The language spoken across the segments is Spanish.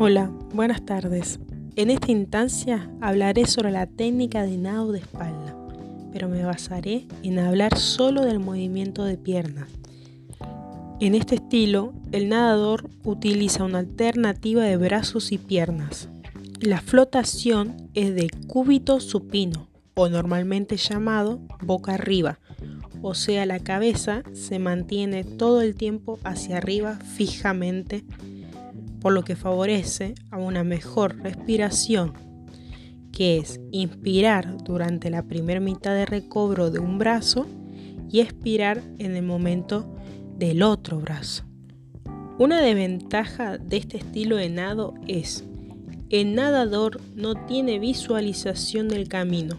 Hola, buenas tardes. En esta instancia hablaré sobre la técnica de nado de espalda, pero me basaré en hablar solo del movimiento de piernas. En este estilo, el nadador utiliza una alternativa de brazos y piernas. La flotación es de cúbito supino, o normalmente llamado boca arriba, o sea, la cabeza se mantiene todo el tiempo hacia arriba fijamente, por lo que favorece a una mejor respiración, que es inspirar durante la primera mitad de recobro de un brazo y expirar en el momento del otro brazo. Una desventaja de este estilo de nado es el nadador no tiene visualización del camino,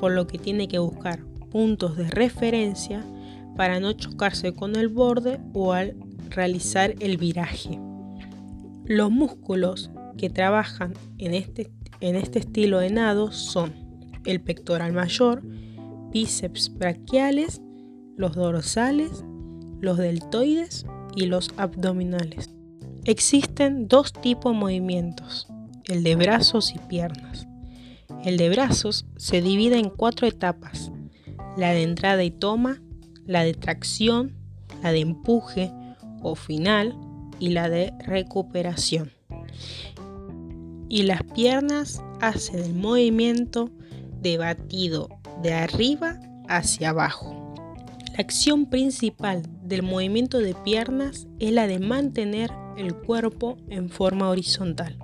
por lo que tiene que buscar puntos de referencia para no chocarse con el borde o al realizar el viraje. Los músculos que trabajan en este, en este estilo de nado son el pectoral mayor, bíceps braquiales, los dorsales, los deltoides y los abdominales. Existen dos tipos de movimientos, el de brazos y piernas. El de brazos se divide en cuatro etapas, la de entrada y toma, la de tracción, la de empuje o final y la de recuperación. Y las piernas hacen el movimiento de batido de arriba hacia abajo. La acción principal del movimiento de piernas es la de mantener el cuerpo en forma horizontal.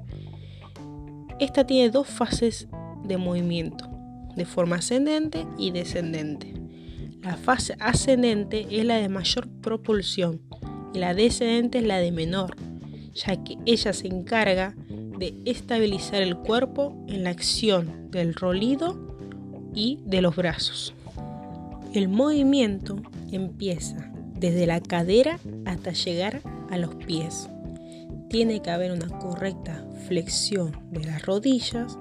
Esta tiene dos fases de movimiento, de forma ascendente y descendente. La fase ascendente es la de mayor propulsión la descendente es la de menor, ya que ella se encarga de estabilizar el cuerpo en la acción del rolido y de los brazos. El movimiento empieza desde la cadera hasta llegar a los pies. Tiene que haber una correcta flexión de las rodillas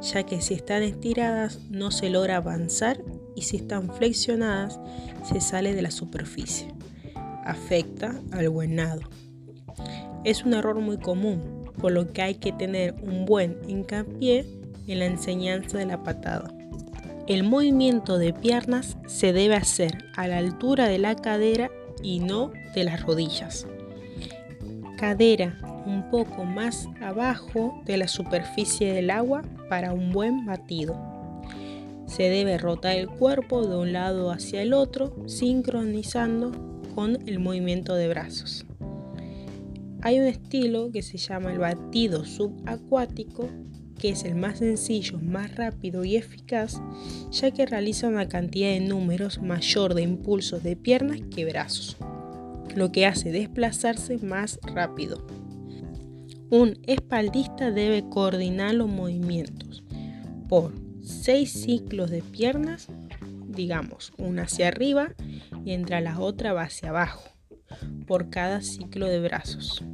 ya que si están estiradas no se logra avanzar y si están flexionadas se sale de la superficie. Afecta al buen nado. Es un error muy común, por lo que hay que tener un buen hincapié en la enseñanza de la patada. El movimiento de piernas se debe hacer a la altura de la cadera y no de las rodillas. Cadera un poco más abajo de la superficie del agua para un buen batido. Se debe rotar el cuerpo de un lado hacia el otro, sincronizando con el movimiento de brazos. Hay un estilo que se llama el batido subacuático, que es el más sencillo, más rápido y eficaz, ya que realiza una cantidad de números mayor de impulsos de piernas que brazos, lo que hace desplazarse más rápido. Un espaldista debe coordinar los movimientos por seis ciclos de piernas, digamos, una hacia arriba y entre la otra va hacia abajo, por cada ciclo de brazos.